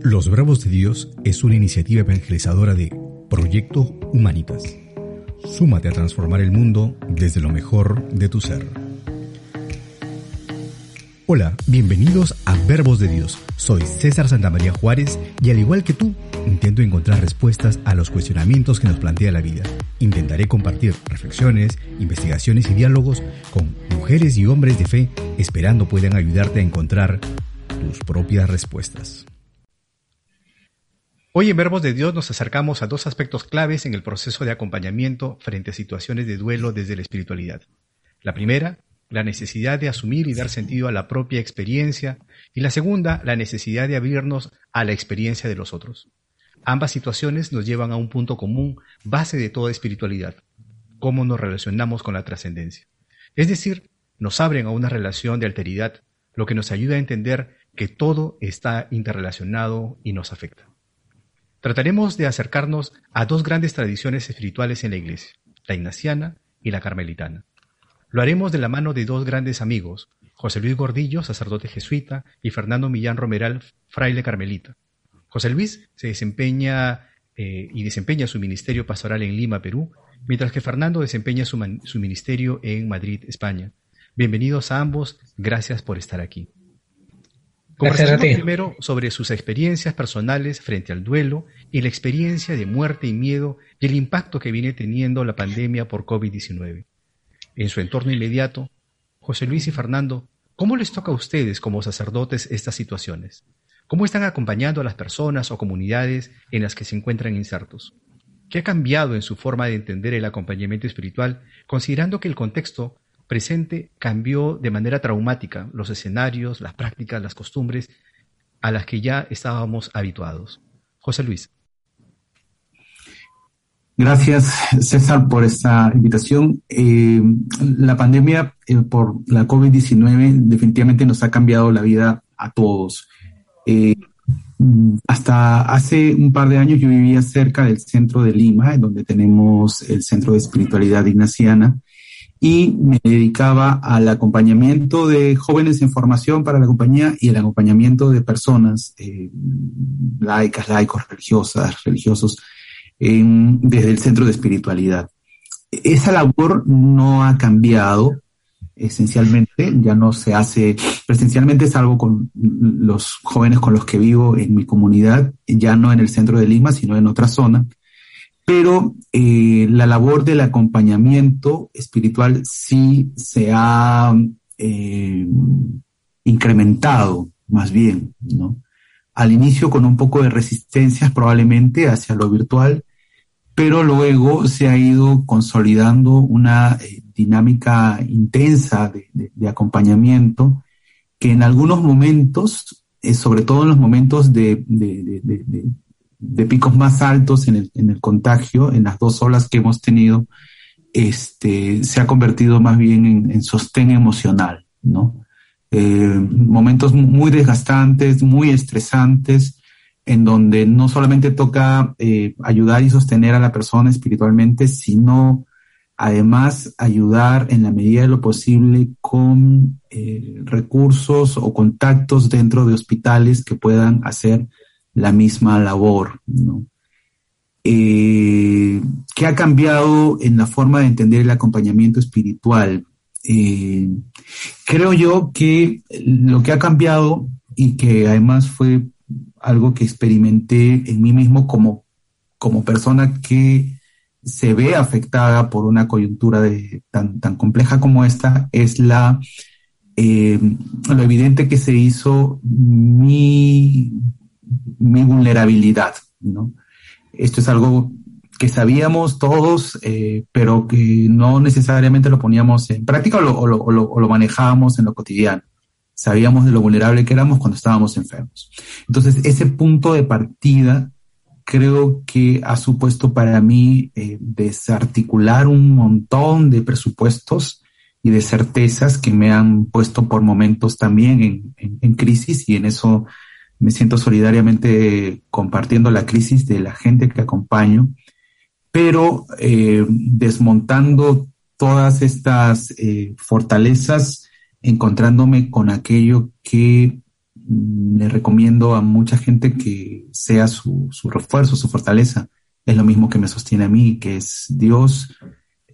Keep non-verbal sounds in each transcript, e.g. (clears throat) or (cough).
Los Bravos de Dios es una iniciativa evangelizadora de Proyecto Humanitas. Súmate a transformar el mundo desde lo mejor de tu ser. Hola, bienvenidos a Verbos de Dios. Soy César Santamaría Juárez y al igual que tú, intento encontrar respuestas a los cuestionamientos que nos plantea la vida. Intentaré compartir reflexiones, investigaciones y diálogos con mujeres y hombres de fe, esperando puedan ayudarte a encontrar tus propias respuestas. Hoy en Verbos de Dios nos acercamos a dos aspectos claves en el proceso de acompañamiento frente a situaciones de duelo desde la espiritualidad. La primera, la necesidad de asumir y dar sentido a la propia experiencia, y la segunda, la necesidad de abrirnos a la experiencia de los otros. Ambas situaciones nos llevan a un punto común, base de toda espiritualidad, cómo nos relacionamos con la trascendencia. Es decir, nos abren a una relación de alteridad, lo que nos ayuda a entender que todo está interrelacionado y nos afecta. Trataremos de acercarnos a dos grandes tradiciones espirituales en la Iglesia, la ignaciana y la carmelitana. Lo haremos de la mano de dos grandes amigos, José Luis Gordillo, sacerdote jesuita, y Fernando Millán Romeral, fraile carmelita. José Luis se desempeña eh, y desempeña su ministerio pastoral en Lima, Perú, mientras que Fernando desempeña su, su ministerio en Madrid, España. Bienvenidos a ambos, gracias por estar aquí. Conversaremos primero sobre sus experiencias personales frente al duelo y la experiencia de muerte y miedo y el impacto que viene teniendo la pandemia por COVID-19 en su entorno inmediato, José Luis y Fernando, ¿cómo les toca a ustedes como sacerdotes estas situaciones? ¿Cómo están acompañando a las personas o comunidades en las que se encuentran insertos? ¿Qué ha cambiado en su forma de entender el acompañamiento espiritual, considerando que el contexto presente cambió de manera traumática los escenarios, las prácticas, las costumbres a las que ya estábamos habituados? José Luis. Gracias, César, por esta invitación. Eh, la pandemia eh, por la COVID-19 definitivamente nos ha cambiado la vida a todos. Eh, hasta hace un par de años yo vivía cerca del centro de Lima, donde tenemos el Centro de Espiritualidad Ignaciana, y me dedicaba al acompañamiento de jóvenes en formación para la compañía y el acompañamiento de personas laicas, laicos, religiosas, religiosos, desde el centro de espiritualidad. Esa labor no ha cambiado esencialmente, ya no se hace presencialmente, salvo con los jóvenes con los que vivo en mi comunidad, ya no en el centro de Lima, sino en otra zona. Pero eh, la labor del acompañamiento espiritual sí se ha eh, incrementado, más bien, ¿no? Al inicio con un poco de resistencias (laughs) probablemente hacia lo virtual, pero luego se ha ido consolidando una eh, dinámica intensa de, acompañamiento que en algunos momentos, sobre todo en los momentos de, picos más altos en el, contagio, en las dos olas que hemos tenido, este, se ha convertido más bien en, sostén emocional, ¿no? Eh, momentos muy desgastantes, muy estresantes, en donde no solamente toca eh, ayudar y sostener a la persona espiritualmente, sino además ayudar en la medida de lo posible con eh, recursos o contactos dentro de hospitales que puedan hacer la misma labor. Eh, ¿Qué ha cambiado en la forma de entender el acompañamiento espiritual? creo yo que lo que ha cambiado y que además fue algo que experimenté en mí mismo como, como persona que se ve afectada por una coyuntura tan, tan compleja como esta, es la, eh, lo evidente que se hizo mi, mi vulnerabilidad, ¿no? Esto es algo que sabíamos todos, eh, pero que no necesariamente lo poníamos en práctica o lo, o lo manejábamos en lo cotidiano sabíamos de lo vulnerable que éramos cuando estábamos enfermos. Entonces, ese punto de partida creo que ha supuesto para mí eh, desarticular un montón de presupuestos y de certezas que me han puesto por momentos también en, crisis y en eso me siento solidariamente compartiendo la crisis de la gente que acompaño, pero eh, desmontando todas estas eh, fortalezas encontrándome con aquello que le recomiendo a mucha gente que sea su, refuerzo, su fortaleza. Es lo mismo que me sostiene a mí, que es Dios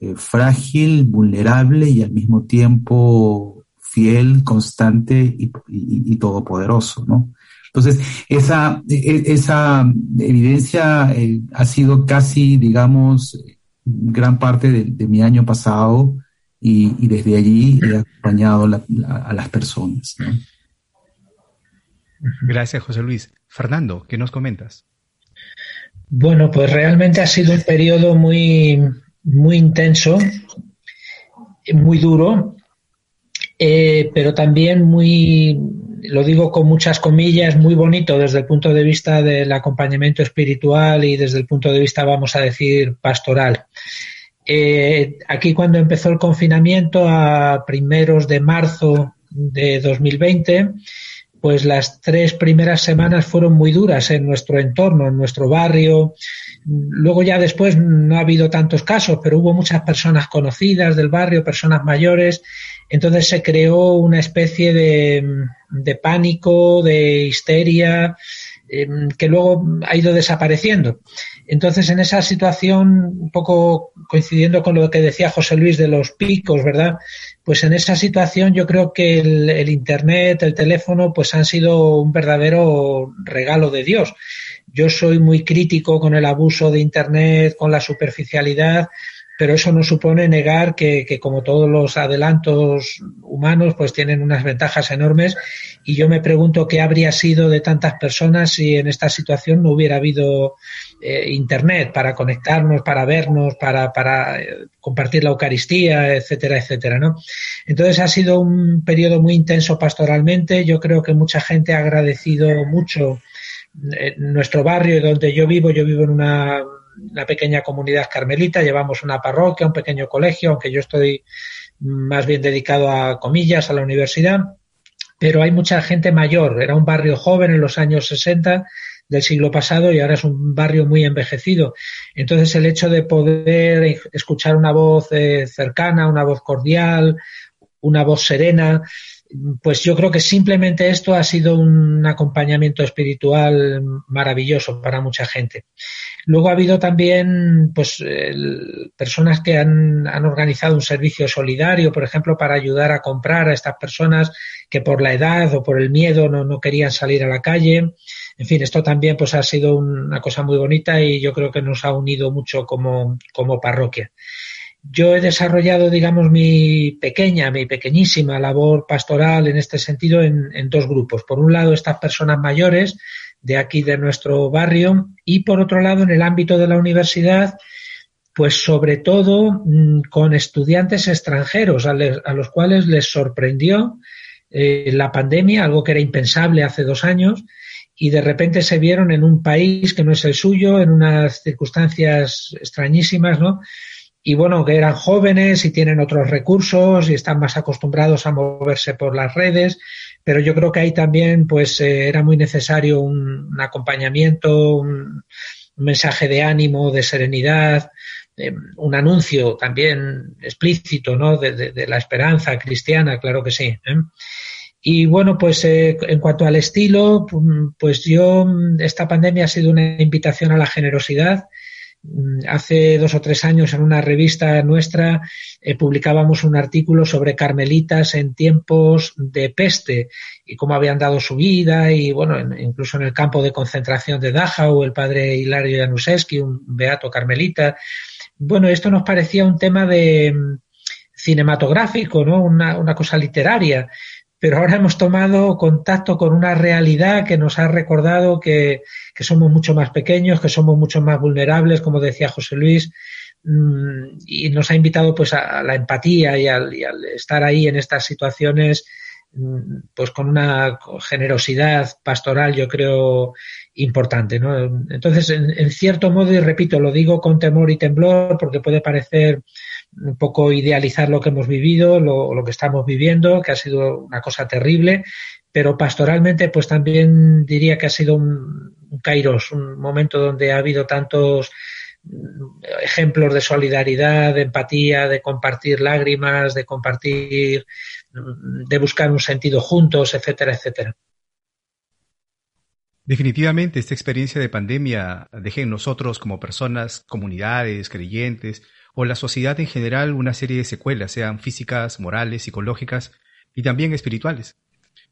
eh, frágil, vulnerable y al mismo tiempo fiel, constante y, todopoderoso, ¿no? Entonces, esa, e, esa evidencia eh, ha sido casi, digamos, gran parte de, mi año pasado y, desde allí he acompañado a las personas. Gracias, José Luis. Fernando, ¿qué nos comentas? Bueno, pues realmente ha sido un periodo muy, muy intenso, muy duro, eh, pero también muy, lo digo con muchas comillas, muy bonito desde el punto de vista del acompañamiento espiritual y desde el punto de vista, vamos a decir, pastoral. Eh, aquí cuando empezó el confinamiento a primeros de marzo de 2020, pues las tres primeras semanas fueron muy duras en nuestro entorno, en nuestro barrio. Luego ya después no ha habido tantos casos, pero hubo muchas personas conocidas del barrio, personas mayores. Entonces se creó una especie de, pánico, de histeria, em, que luego ha ido desapareciendo. Entonces, en esa situación, un poco coincidiendo con lo que decía José Luis de los picos, ¿verdad? Pues en esa situación yo creo que el, Internet, el teléfono, pues han sido un verdadero regalo de Dios. Yo soy muy crítico con el abuso de Internet, con la superficialidad, pero eso no supone negar que, que, como todos los adelantos humanos, pues tienen unas ventajas enormes. Y yo me pregunto qué habría sido de tantas personas si en esta situación no hubiera habido eh, Internet para conectarnos, para vernos, para, para eh, compartir la Eucaristía, etcétera, etcétera, ¿no? Entonces ha sido un periodo muy intenso pastoralmente. Yo creo que mucha gente ha agradecido mucho eh, nuestro barrio donde yo vivo. Yo vivo en una una pequeña comunidad carmelita, llevamos una parroquia, un pequeño colegio, aunque yo estoy más bien dedicado a comillas, a la universidad, pero hay mucha gente mayor. Era un barrio joven en los años 60 del siglo pasado y ahora es un barrio muy envejecido. Entonces el hecho de poder escuchar una voz eh, cercana, una voz cordial, una voz serena, pues yo creo que simplemente esto ha sido un acompañamiento espiritual maravilloso para mucha gente. Luego ha habido también pues personas que han, organizado un servicio solidario, por ejemplo, para ayudar a comprar a estas personas que por la edad o por el miedo no, no querían salir a la calle. En fin, esto también pues ha sido una cosa muy bonita y yo creo que nos ha unido mucho como, como parroquia yo he desarrollado, digamos, mi pequeña, mi pequeñísima labor pastoral en este sentido en, dos grupos. Por un lado, estas personas mayores de aquí de nuestro barrio y por otro lado, en el ámbito de la universidad, pues sobre todo mm, con estudiantes extranjeros a, los cuales les sorprendió eh, la pandemia, algo que era impensable hace dos años, y de repente se vieron en un país que no es el suyo, en unas circunstancias extrañísimas, ¿no? y bueno, que eran jóvenes y tienen otros recursos y están más acostumbrados a moverse por las redes, pero yo creo que ahí también pues eh, era muy necesario un, acompañamiento, un, mensaje de ánimo, de serenidad, eh, un anuncio también explícito, ¿no? De, la esperanza cristiana, claro que sí. ¿eh? Y bueno, pues en cuanto al estilo, pues yo, esta pandemia ha sido una invitación a la generosidad hace dos o tres años en una revista nuestra eh, publicábamos un artículo sobre carmelitas en tiempos de peste y cómo habían dado su vida y bueno, incluso en el campo de concentración de Dachau, el padre Hilario Januszewski, un beato carmelita. Bueno, esto nos parecía un tema de mm, cinematográfico, ¿no? Una, una cosa literaria pero ahora hemos tomado contacto con una realidad que nos ha recordado que, somos mucho más pequeños, que somos mucho más vulnerables, como decía José Luis, mm, y nos ha invitado pues a, la empatía y al, estar ahí en estas situaciones mm, pues con una generosidad pastoral yo creo importante entonces en, cierto modo y repito lo digo con temor y temblor porque puede parecer un poco idealizar lo que hemos vivido, lo, lo, que estamos viviendo, que ha sido una cosa terrible, pero pastoralmente pues también diría que ha sido un, kairos, un momento donde ha habido tantos mm, ejemplos de solidaridad, de empatía, de compartir lágrimas, de compartir, mm, de buscar un sentido juntos, etcétera, etcétera. Definitivamente esta experiencia de pandemia deja en nosotros como personas, comunidades, creyentes o la sociedad en general una serie de secuelas, sean físicas, morales, psicológicas y también espirituales.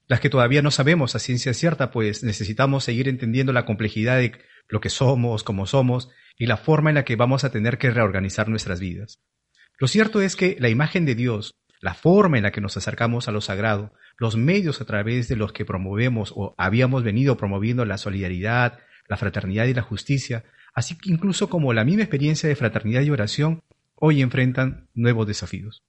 Las que todavía no sabemos a ciencia cierta, pues necesitamos seguir entendiendo la complejidad de lo que somos, cómo somos y la forma en la que vamos a tener que reorganizar nuestras vidas. Lo cierto es que la imagen de Dios, la forma en la que nos acercamos a lo sagrado, los medios a través de los que promovemos o habíamos venido promoviendo la solidaridad, la fraternidad y la justicia, así que incluso como la misma experiencia de fraternidad y oración, hoy enfrentan nuevos desafíos.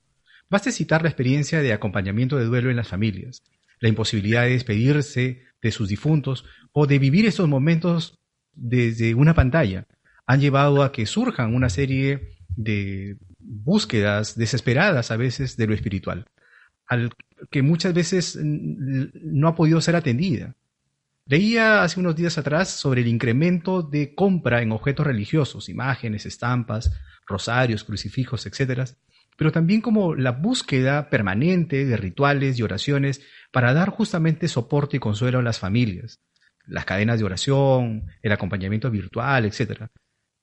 Baste citar la experiencia de acompañamiento de duelo en las familias, la imposibilidad de despedirse de sus difuntos o de vivir estos momentos desde una pantalla, han llevado a que surjan una serie de búsquedas desesperadas a veces de lo espiritual, al que muchas veces no ha podido ser atendida. Leía hace unos días atrás sobre el incremento de compra en objetos religiosos, imágenes, estampas, rosarios, crucifijos, etc., pero también como la búsqueda permanente de rituales y oraciones para dar justamente soporte y consuelo a las familias, las cadenas de oración, el acompañamiento virtual, etc.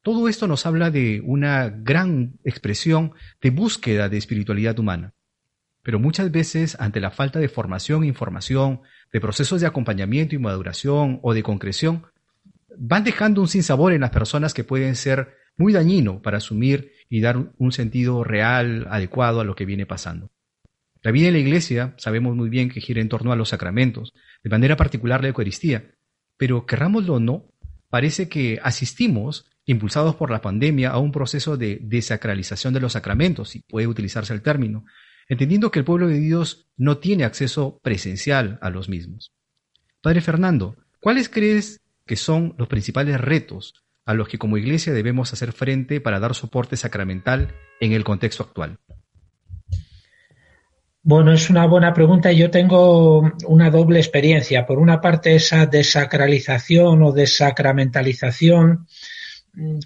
Todo esto nos habla de una gran expresión de búsqueda de espiritualidad humana. Pero muchas veces, ante la falta de formación e información, de procesos de acompañamiento y maduración o de concreción, van dejando un sinsabor en las personas que pueden ser muy dañino para asumir y dar un sentido real, adecuado a lo que viene pasando. La vida en la iglesia sabemos muy bien que gira en torno a los sacramentos, de manera particular la Eucaristía, pero querrámoslo o no, parece que asistimos impulsados por la pandemia a un proceso de desacralización de los sacramentos, si puede utilizarse el término, entendiendo que el pueblo de Dios no tiene acceso presencial a los mismos. Padre Fernando, ¿cuáles crees que son los principales retos a los que como iglesia debemos hacer frente para dar soporte sacramental en el contexto actual? Bueno, es una buena pregunta. Yo tengo una doble experiencia. Por una parte, esa desacralización o desacramentalización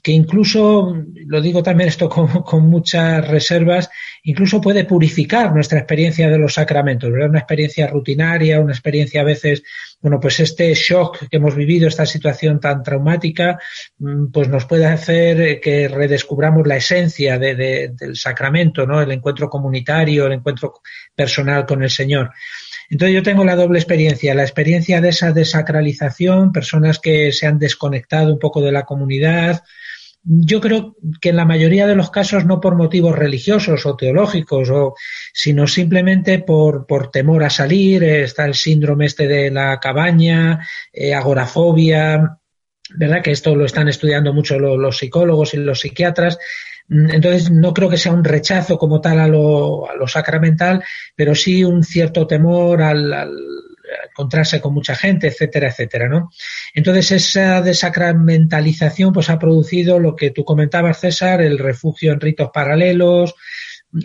que incluso, lo digo también esto (laughs) con, muchas reservas, incluso puede purificar nuestra experiencia de los sacramentos, ¿verdad? Una experiencia rutinaria, una experiencia a veces, bueno, pues este shock que hemos vivido, esta situación tan traumática, mm, pues nos puede hacer que redescubramos la esencia del sacramento, ¿no? El encuentro comunitario, el encuentro personal con el Señor. Entonces yo tengo la doble experiencia, la experiencia de esa desacralización, personas que se han desconectado un poco de la comunidad. Yo creo que en la mayoría de los casos no por motivos religiosos o teológicos, sino simplemente por, por temor a salir. Está el síndrome este de la cabaña, eh, agorafobia, ¿verdad? Que esto lo están estudiando mucho los psicólogos y los psiquiatras. Mm, entonces, no creo que sea un rechazo como tal a lo, a lo sacramental, pero sí un cierto temor al, encontrarse con mucha gente, etcétera, etcétera, ¿no? Entonces, esa desacramentalización pues ha producido lo que tú comentabas, César, el refugio en ritos paralelos,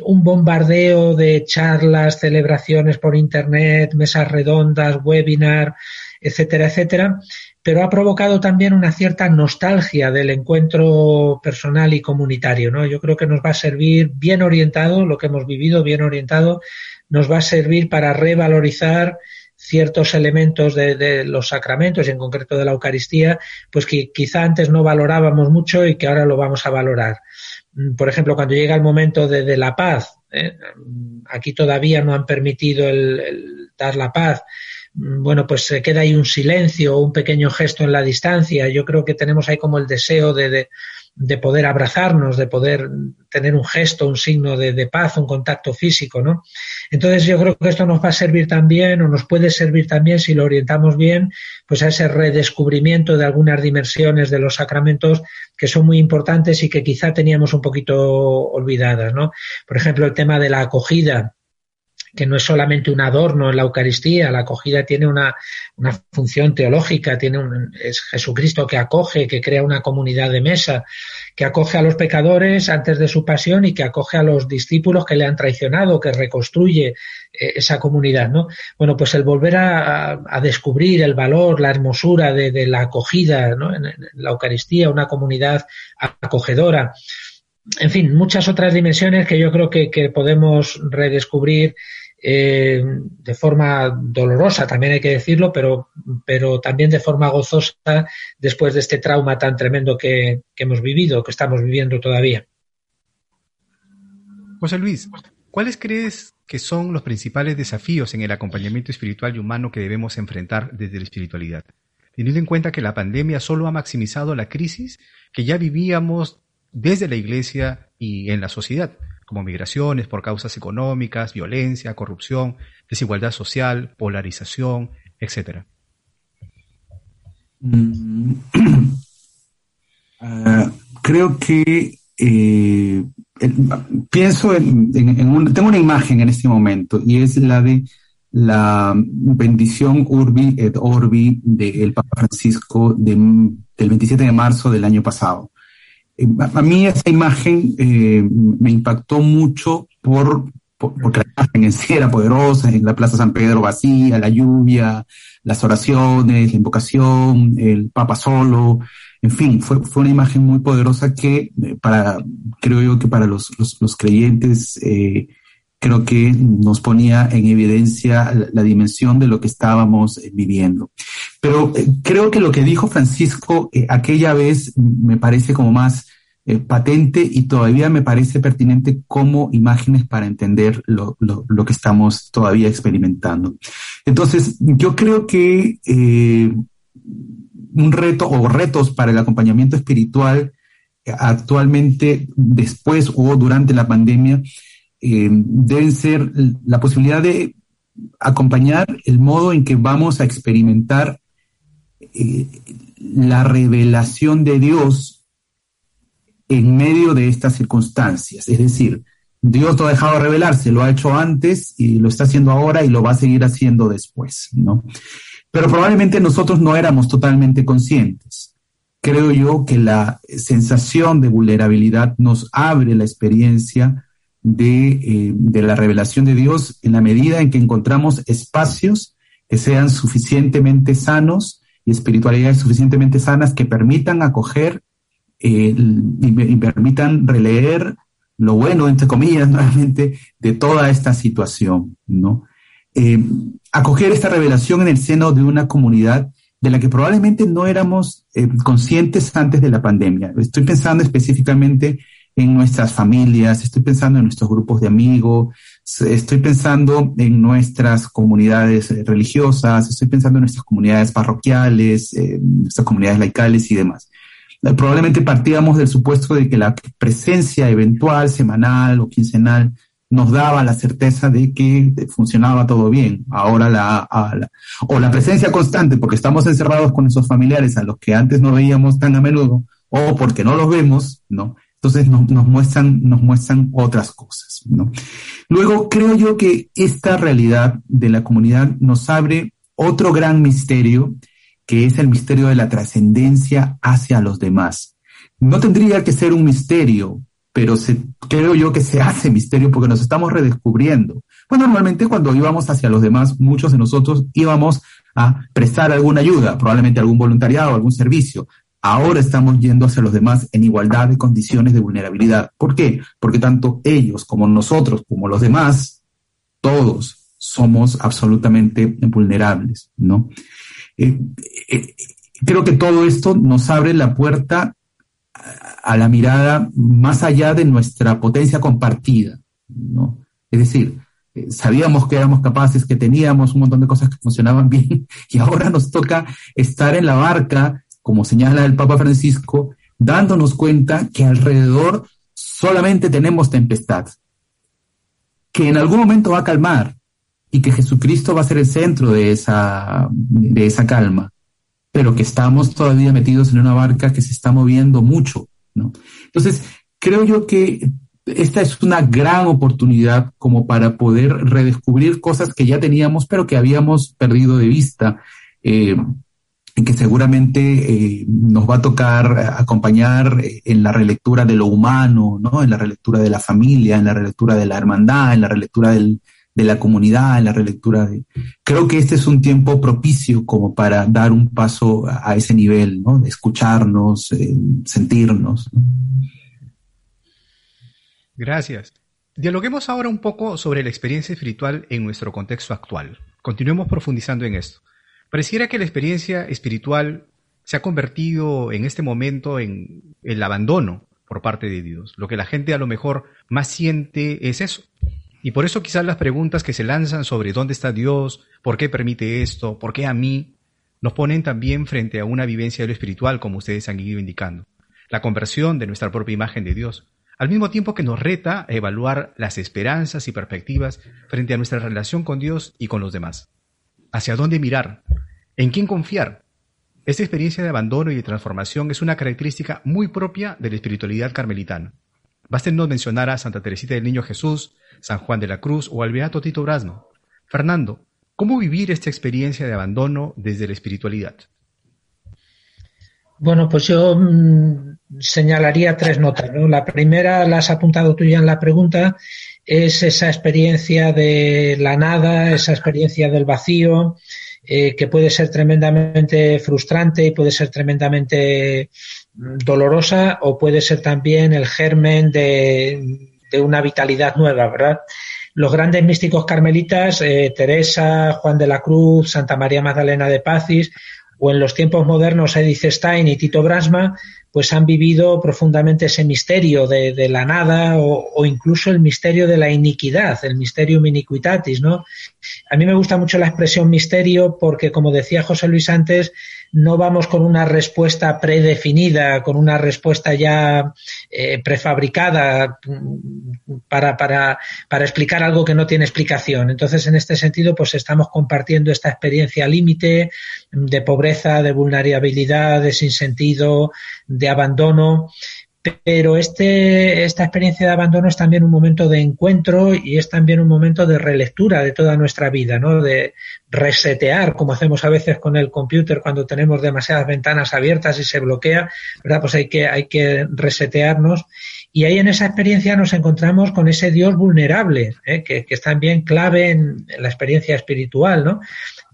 un bombardeo de charlas, celebraciones por internet, mesas redondas, webinar, etcétera, etcétera, pero ha provocado también una cierta nostalgia del encuentro personal y comunitario, ¿no? Yo creo que nos va a servir bien orientado, lo que hemos vivido bien orientado, nos va a servir para revalorizar ciertos elementos de, los sacramentos y en concreto de la Eucaristía, pues que quizá antes no valorábamos mucho y que ahora lo vamos a valorar. Por ejemplo, cuando llega el momento de, la paz, ¿eh? aquí todavía no han permitido el dar la paz, Mm, bueno, pues se queda ahí un silencio un pequeño gesto en la distancia. Yo creo que tenemos ahí como el deseo de, de, poder abrazarnos, de poder tener un gesto, un signo de, de, paz, un contacto físico, ¿no? Entonces yo creo que esto nos va a servir también o nos puede servir también si lo orientamos bien, pues a ese redescubrimiento de algunas dimensiones de los sacramentos que son muy importantes y que quizá teníamos un poquito olvidadas, ¿no? Por ejemplo, el tema de la acogida que no es solamente un adorno en la Eucaristía, la acogida tiene una, una función teológica, tiene un, es Jesucristo que acoge, que crea una comunidad de mesa, que acoge a los pecadores antes de su pasión y que acoge a los discípulos que le han traicionado, que reconstruye eh, esa comunidad, ¿no? Bueno, pues el volver a, a descubrir el valor, la hermosura de, la acogida, ¿no? En la Eucaristía, una comunidad acogedora en fin, muchas otras dimensiones que yo creo que, podemos redescubrir eh, de forma dolorosa, también hay que decirlo, pero, pero también de forma gozosa después de este trauma tan tremendo que, que hemos vivido, que estamos viviendo todavía. José Luis, ¿cuáles crees que son los principales desafíos en el acompañamiento espiritual y humano que debemos enfrentar desde la espiritualidad? Teniendo en cuenta que la pandemia solo ha maximizado la crisis que ya vivíamos desde la Iglesia y en la sociedad como migraciones por causas económicas, violencia, corrupción, desigualdad social, polarización, etc. Mm, (clears throat) ah, creo que eh, pienso en, tengo una imagen en este momento y es la de la bendición Urbi et Orbi del Papa Francisco del 27 de marzo del año pasado. Eh, a mí esa imagen eh, me impactó mucho por, porque la imagen en sí era poderosa, en la Plaza San Pedro vacía, la lluvia, las oraciones, la invocación, el Papa solo, en fin, fue, fue una imagen muy poderosa que eh, para, creo yo que para los, los, creyentes, creo que nos ponía en evidencia la, dimensión de lo que estábamos viviendo. Pero creo que lo que dijo Francisco aquella vez me parece como más eh, patente y todavía me parece pertinente como imágenes para entender lo, que estamos todavía experimentando. Entonces, yo creo que eh, un reto o retos para el acompañamiento espiritual eh, actualmente, después o durante la pandemia, deben ser la posibilidad de acompañar el modo en que vamos a experimentar la revelación de Dios en medio de estas circunstancias. Es decir, Dios no ha dejado de revelarse, lo ha hecho antes y lo está haciendo ahora y lo va a seguir haciendo después, ¿no? Pero probablemente nosotros no éramos totalmente conscientes. Creo yo que la sensación de vulnerabilidad nos abre la experiencia de, eh, de la revelación de Dios en la medida en que encontramos espacios que sean suficientemente sanos y espiritualidades suficientemente sanas que permitan acoger eh, y, permitan releer lo bueno, entre comillas, (laughs) nuevamente, de toda esta situación, ¿no? Eh, acoger esta revelación en el seno de una comunidad de la que probablemente no éramos conscientes antes de la pandemia. Estoy pensando específicamente en nuestras familias, estoy pensando en nuestros grupos de amigos, estoy pensando en nuestras comunidades religiosas, estoy pensando en nuestras comunidades parroquiales, nuestras comunidades laicales y demás. Eh, probablemente partíamos del supuesto de que la presencia eventual, semanal o quincenal, nos daba la certeza de que funcionaba todo bien. Ahora la, o la presencia constante, porque estamos encerrados con esos familiares a los que antes no veíamos tan a menudo, o porque no los vemos, ¿no? Entonces nos, muestran, nos muestran otras cosas, ¿no? Luego creo yo que esta realidad de la comunidad nos abre otro gran misterio que es el misterio de la trascendencia hacia los demás. No tendría que ser un misterio, pero creo yo que se hace misterio porque nos estamos redescubriendo. Pues normalmente cuando íbamos hacia los demás, muchos de nosotros íbamos a prestar alguna ayuda, probablemente algún voluntariado, algún servicio. Ahora estamos yendo hacia los demás en igualdad de condiciones de vulnerabilidad. ¿Por qué? Porque tanto ellos como nosotros, como los demás, todos somos absolutamente vulnerables, ¿no? Eh, eh, creo que todo esto nos abre la puerta a la mirada más allá de nuestra potencia compartida, ¿no? Es decir, eh, sabíamos que éramos capaces, que teníamos un montón de cosas que funcionaban (laughs) bien y ahora nos toca estar en la barca, como señala el Papa Francisco, dándonos cuenta que alrededor solamente tenemos tempestad, que en algún momento va a calmar, y que Jesucristo va a ser el centro de esa, de esa calma, pero que estamos todavía metidos en una barca que se está moviendo mucho, ¿no? Entonces, creo yo que esta es una gran oportunidad como para poder redescubrir cosas que ya teníamos, pero que habíamos perdido de vista. Eh, en que seguramente eh, nos va a tocar acompañar en la relectura de lo humano, ¿no? En la relectura de la familia, en la relectura de la hermandad, en la relectura de la comunidad, en la relectura de... Creo que este es un tiempo propicio como para dar un paso a, ese nivel, ¿no? De escucharnos, eh, sentirnos. Gracias. Dialoguemos ahora un poco sobre la experiencia espiritual en nuestro contexto actual. Continuemos profundizando en esto. Pareciera que la experiencia espiritual se ha convertido en este momento en el abandono por parte de Dios. Lo que la gente a lo mejor más siente es eso. Y por eso quizás las preguntas que se lanzan sobre dónde está Dios, por qué permite esto, por qué a mí, nos ponen también frente a una vivencia de lo espiritual, como ustedes han ido indicando. La conversión de nuestra propia imagen de Dios, al mismo tiempo que nos reta a evaluar las esperanzas y perspectivas frente a nuestra relación con Dios y con los demás. ¿Hacia dónde mirar? ¿En quién confiar? Esta experiencia de abandono y de transformación es una característica muy propia de la espiritualidad carmelitana. no mencionar a Santa Teresita del Niño Jesús, San Juan de la Cruz o al Beato Tito Brasno. Fernando, ¿cómo vivir esta experiencia de abandono desde la espiritualidad? Bueno, pues yo mm, señalaría tres notas. La primera, la has apuntado tú ya en la pregunta, es esa experiencia de la nada, esa experiencia del vacío, eh, que puede ser tremendamente frustrante y puede ser tremendamente dolorosa o puede ser también el germen de, una vitalidad nueva, ¿verdad? Los grandes místicos carmelitas, eh, Teresa, Juan de la Cruz, Santa María Magdalena de Pazis, o en los tiempos modernos Edith Stein y Tito Brasma, pues han vivido profundamente ese misterio de, la nada o, incluso el misterio de la iniquidad, el misterio iniquitatis, ¿no? A mí me gusta mucho la expresión misterio porque, como decía José Luis antes, no vamos con una respuesta predefinida, con una respuesta ya eh, prefabricada mm, para, para, para, explicar algo que no tiene explicación. Entonces, en este sentido, pues estamos compartiendo esta experiencia límite de pobreza, de vulnerabilidad, de sinsentido, de abandono pero este, esta experiencia de abandono es también un momento de encuentro y es también un momento de relectura de toda nuestra vida, ¿no? De resetear, como hacemos a veces con el computer cuando tenemos demasiadas ventanas abiertas y se bloquea, ¿verdad? Pues hay que, hay que resetearnos. Y ahí en esa experiencia nos encontramos con ese Dios vulnerable, ¿eh? que, es también clave en la experiencia espiritual, ¿no?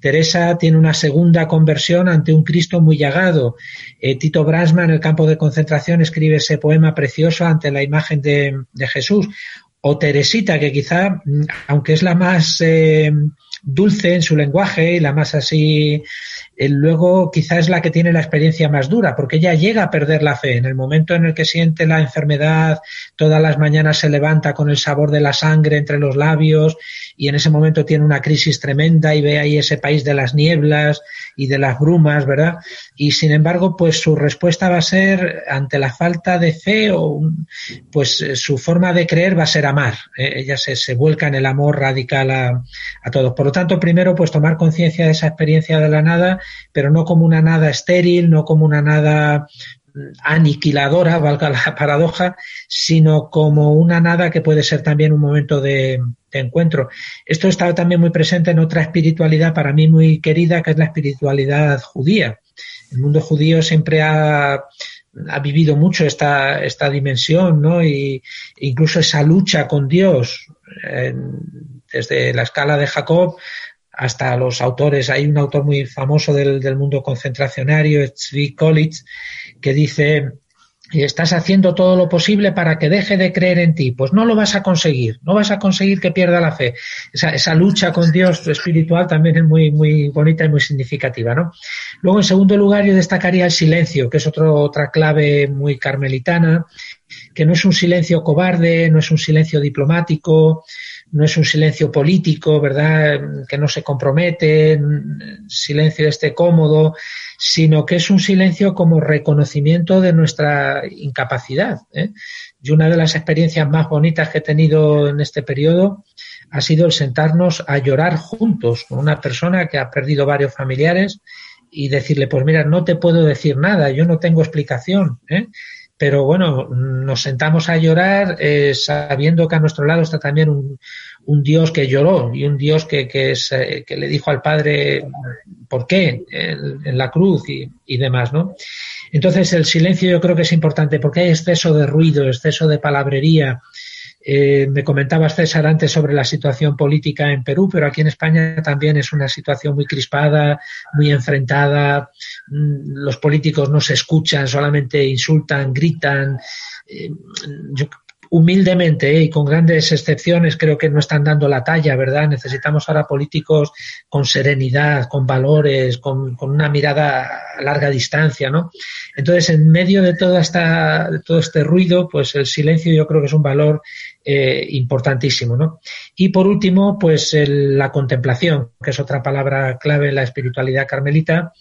Teresa tiene una segunda conversión ante un Cristo muy llagado. Eh, Tito Brasma en el campo de concentración escribe ese poema precioso ante la imagen de, Jesús. O Teresita, que quizá, mm, aunque es la más eh, dulce en su lenguaje y la más así luego quizá es la que tiene la experiencia más dura, porque ella llega a perder la fe. En el momento en el que siente la enfermedad, todas las mañanas se levanta con el sabor de la sangre entre los labios y en ese momento tiene una crisis tremenda y ve ahí ese país de las nieblas y de las brumas, ¿verdad? Y sin embargo, pues su respuesta va a ser ante la falta de fe o pues eh, su forma de creer va a ser amar. ¿eh? Ella se, se, vuelca en el amor radical a, a todos. Por lo tanto, primero, pues tomar conciencia de esa experiencia de la nada pero no como una nada estéril, no como una nada aniquiladora, valga la (laughs) paradoja, sino como una nada que puede ser también un momento de, encuentro. Esto está también muy presente en otra espiritualidad para mí muy querida, que es la espiritualidad judía. El mundo judío siempre ha, vivido mucho esta, esta dimensión, ¿no? Y incluso esa lucha con Dios, desde la escala de Jacob hasta los autores. Hay un autor muy famoso del, del mundo concentracionario, Tzvi College, que dice, estás haciendo todo lo posible para que deje de creer en ti. Pues no lo vas a conseguir, no vas a conseguir que pierda la fe. Esa, esa lucha con Dios espiritual también es muy, muy bonita y muy significativa, ¿no? Luego, en segundo lugar, yo destacaría el silencio, que es otro, otra clave muy carmelitana, que no es un silencio cobarde, no es un silencio diplomático, no es un silencio político, ¿verdad? Que no se compromete, silencio este cómodo, sino que es un silencio como reconocimiento de nuestra incapacidad. ¿eh? Y una de las experiencias más bonitas que he tenido en este periodo ha sido el sentarnos a llorar juntos con una persona que ha perdido varios familiares y decirle, pues mira, no te puedo decir nada, yo no tengo explicación. ¿eh? Pero bueno, nos sentamos a llorar eh, sabiendo que a nuestro lado está también un, un Dios que lloró y un Dios que, que, es, eh, que le dijo al Padre por qué en, la cruz y, y, demás, ¿no? Entonces el silencio yo creo que es importante porque hay exceso de ruido, exceso de palabrería, eh, me comentabas, César, antes sobre la situación política en Perú, pero aquí en España también es una situación muy crispada, muy enfrentada. Mm, los políticos no se escuchan, solamente insultan, gritan. Eh, humildemente ¿eh? y con grandes excepciones creo que no están dando la talla, ¿verdad? Necesitamos ahora políticos con serenidad, con valores, con, una mirada a larga distancia, ¿no? Entonces, en medio de toda esta, todo este ruido, pues el silencio yo creo que es un valor eh, importantísimo, ¿no? Y por último, pues la contemplación, que es otra palabra clave en la espiritualidad carmelita,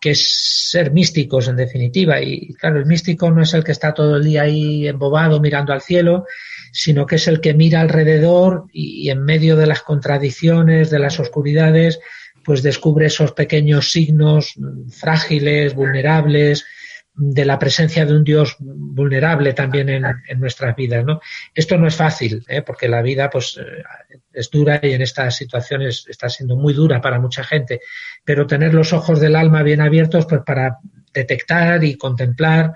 que es ser místicos en definitiva. Y claro, el místico no es el que está todo el día ahí embobado mirando al cielo, sino que es el que mira alrededor y, en medio de las contradicciones, de las oscuridades, pues descubre esos pequeños signos frágiles, vulnerables, de la presencia de un Dios vulnerable también en, nuestras vidas, ¿no? Esto no es fácil, ¿eh? porque la vida, pues, eh, es dura y en estas situaciones está siendo muy dura para mucha gente, pero tener los ojos del alma bien abiertos, pues, para detectar y contemplar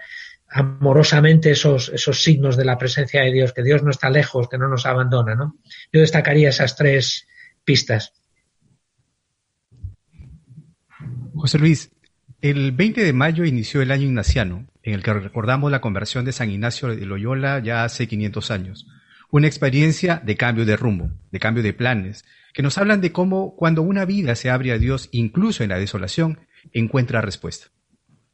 amorosamente esos, esos signos de la presencia de Dios, que Dios no está lejos, que no nos abandona, ¿no? Yo destacaría esas tres pistas. José Luis, el 20 de mayo inició el año ignaciano, en el que recordamos la conversión de San Ignacio de Loyola ya hace 500 años. Una experiencia de cambio de rumbo, de cambio de planes, que nos hablan de cómo cuando una vida se abre a Dios, incluso en la desolación, encuentra respuesta.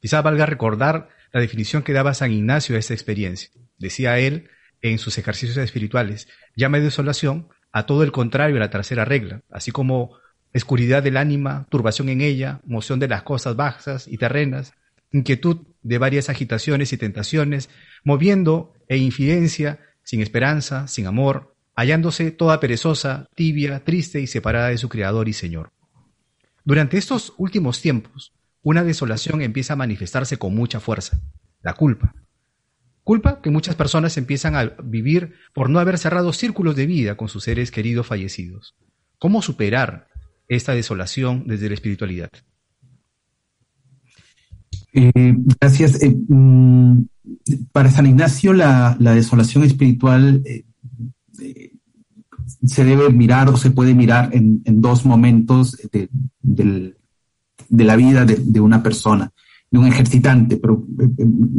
Quizá valga recordar la definición que daba San Ignacio a esta experiencia. Decía él en sus ejercicios espirituales, llama desolación a todo el contrario a la tercera regla, así como escuridad del ánima, turbación en ella, moción de las cosas bajas y terrenas, inquietud de varias agitaciones y tentaciones, moviendo e infidencia, sin esperanza, sin amor, hallándose toda perezosa, tibia, triste y separada de su Creador y Señor. Durante estos últimos tiempos, una desolación empieza a manifestarse con mucha fuerza, la culpa. Culpa que muchas personas empiezan a vivir por no haber cerrado círculos de vida con sus seres queridos fallecidos. ¿Cómo superar esta desolación desde la espiritualidad? Eh, gracias. Eh, mm, para San Ignacio, la, desolación espiritual eh, se debe mirar o se puede mirar en, dos momentos de, la vida de, una persona, de un ejercitante, pero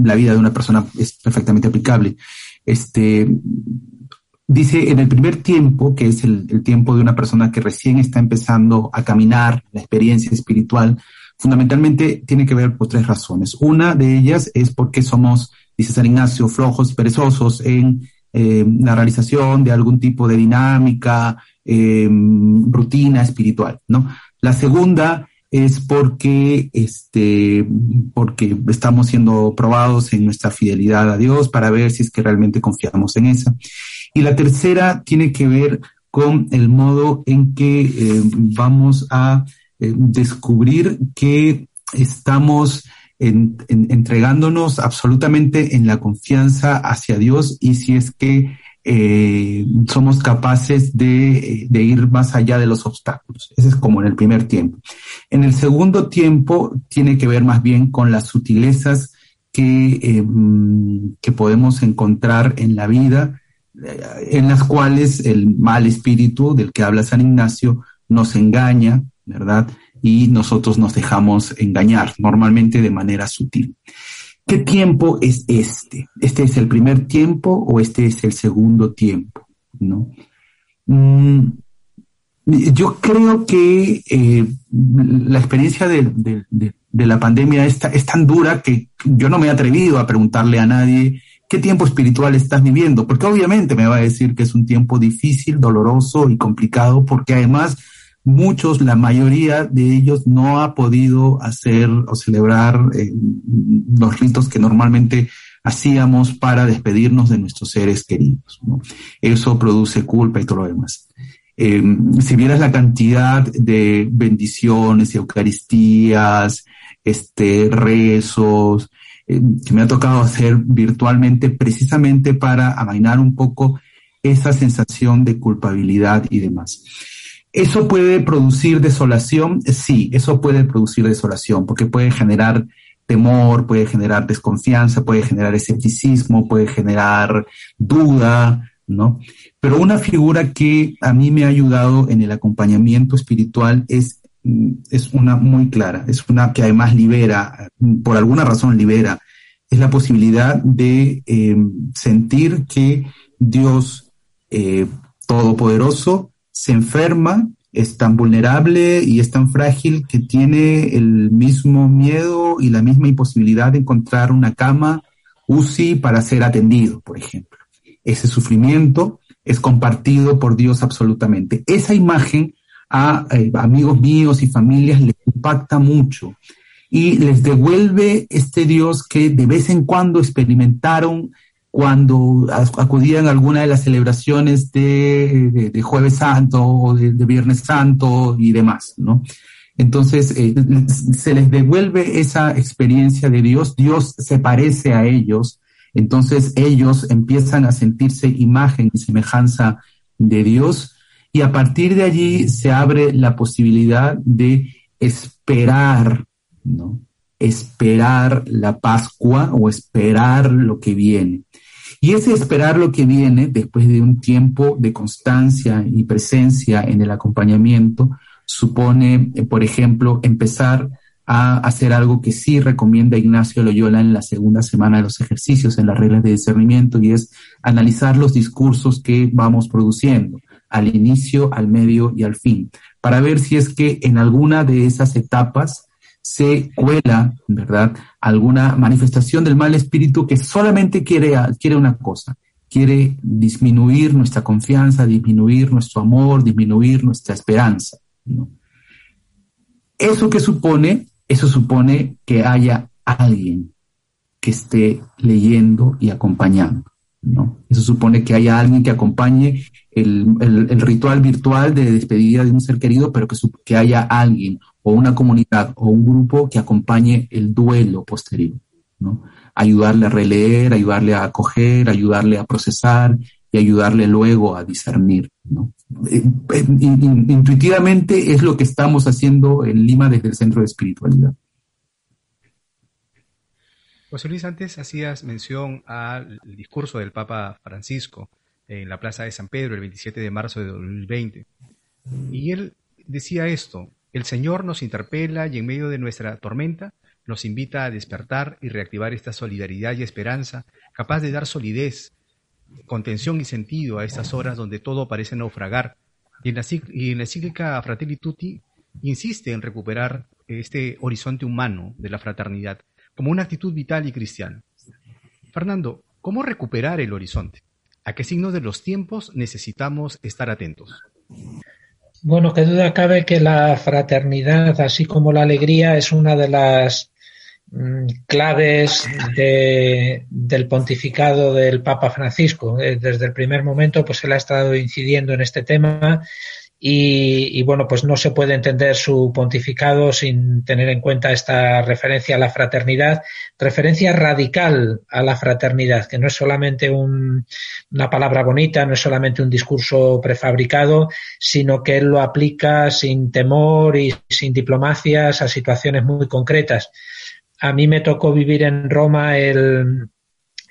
la vida de una persona es perfectamente aplicable. Este, Dice, en el primer tiempo, que es el, tiempo de una persona que recién está empezando a caminar, la experiencia espiritual, fundamentalmente tiene que ver por tres razones. Una de ellas es porque somos, dice San Ignacio, flojos, perezosos en eh, la realización de algún tipo de dinámica, eh, rutina espiritual, ¿no? La segunda es porque, este, porque estamos siendo probados en nuestra fidelidad a Dios para ver si es que realmente confiamos en esa. Y la tercera tiene que ver con el modo en que eh, vamos a eh, descubrir que estamos entregándonos absolutamente en la confianza hacia Dios y si es que eh, somos capaces de, ir más allá de los obstáculos. Ese es como en el primer tiempo. En el segundo tiempo tiene que ver más bien con las sutilezas que, que podemos encontrar en la vida en las cuales el mal espíritu del que habla San Ignacio nos engaña, ¿verdad? Y nosotros nos dejamos engañar, normalmente de manera sutil. ¿Qué tiempo es este? ¿Este es el primer tiempo o este es el segundo tiempo? ¿No? Mm, yo creo que eh, la experiencia de, la pandemia es tan dura que yo no me he atrevido a preguntarle a nadie ¿Qué tiempo espiritual estás viviendo? Porque obviamente me va a decir que es un tiempo difícil, doloroso y complicado, porque además muchos, la mayoría de ellos no ha podido hacer o celebrar eh, los ritos que normalmente hacíamos para despedirnos de nuestros seres queridos. Eso produce culpa y todo lo demás. Em, si vieras la cantidad de bendiciones, eucaristías, este, rezos, eh, que me ha tocado hacer virtualmente precisamente para amainar un poco esa sensación de culpabilidad y demás. ¿Eso puede producir desolación? Sí, eso puede producir desolación porque puede generar temor, puede generar desconfianza, puede generar escepticismo, puede generar duda, ¿no? Pero una figura que a mí me ha ayudado en el acompañamiento espiritual es es una muy clara, es una que además libera, por alguna razón libera es la posibilidad de eh, sentir que Dios eh, Todopoderoso se enferma, es tan vulnerable y es tan frágil que tiene el mismo miedo y la misma imposibilidad de encontrar una cama UCI para ser atendido, por ejemplo. Ese sufrimiento es compartido por Dios absolutamente. Esa imagen a eh, amigos míos y familias les impacta mucho y les devuelve este Dios que de vez en cuando experimentaron cuando acudían a alguna de las celebraciones de, Jueves Santo o de, Viernes Santo y demás, ¿no? Entonces, eh, se les devuelve esa experiencia de Dios, Dios se parece a ellos, entonces ellos empiezan a sentirse imagen y semejanza de Dios y a partir de allí se abre la posibilidad de esperar, ¿no? Esperar la Pascua o esperar lo que viene. Y ese esperar lo que viene, después de un tiempo de constancia y presencia en el acompañamiento, supone, eh, por ejemplo, empezar a hacer algo que sí recomienda Ignacio Loyola en la segunda semana de los ejercicios, en las reglas de discernimiento, y es analizar los discursos que vamos produciendo al inicio, al medio y al fin, para ver si es que en alguna de esas etapas se cuela, ¿verdad?, alguna manifestación del mal espíritu que solamente quiere, quiere una cosa, quiere disminuir nuestra confianza, disminuir nuestro amor, disminuir nuestra esperanza. Eso que supone, eso supone que haya alguien que esté leyendo y acompañando. ¿No? Eso supone que haya alguien que acompañe el, ritual virtual de despedida de un ser querido, pero que, que haya alguien o una comunidad o un grupo que acompañe el duelo posterior, ¿no? Ayudarle a releer, ayudarle a acoger, ayudarle a procesar y ayudarle luego a discernir, ¿no? Eh, eh, intuitivamente es lo que estamos haciendo en Lima desde el Centro de Espiritualidad. José Luis, antes hacías mención al discurso del Papa Francisco en la Plaza de San Pedro el 27 de marzo de 2020. Y él decía esto, el Señor nos interpela y en medio de nuestra tormenta nos invita a despertar y reactivar esta solidaridad y esperanza capaz de dar solidez, contención y sentido a estas horas donde todo parece naufragar. Y en la, cíclica Fratelli Tutti insiste en recuperar este horizonte humano de la fraternidad como una actitud vital y cristiana. Fernando, ¿cómo recuperar el horizonte? ¿A qué signos de los tiempos necesitamos estar atentos? Bueno, qué duda cabe que la fraternidad, así como la alegría, es una de las mm, claves del pontificado del Papa Francisco. Eh, desde el primer momento, pues él ha estado incidiendo en este tema y, bueno, pues no se puede entender su pontificado sin tener en cuenta esta referencia a la fraternidad, referencia radical a la fraternidad, que no es solamente una palabra bonita, no es solamente un discurso prefabricado, sino que él lo aplica sin temor y sin diplomacias a situaciones muy concretas. A mí me tocó vivir en Roma el,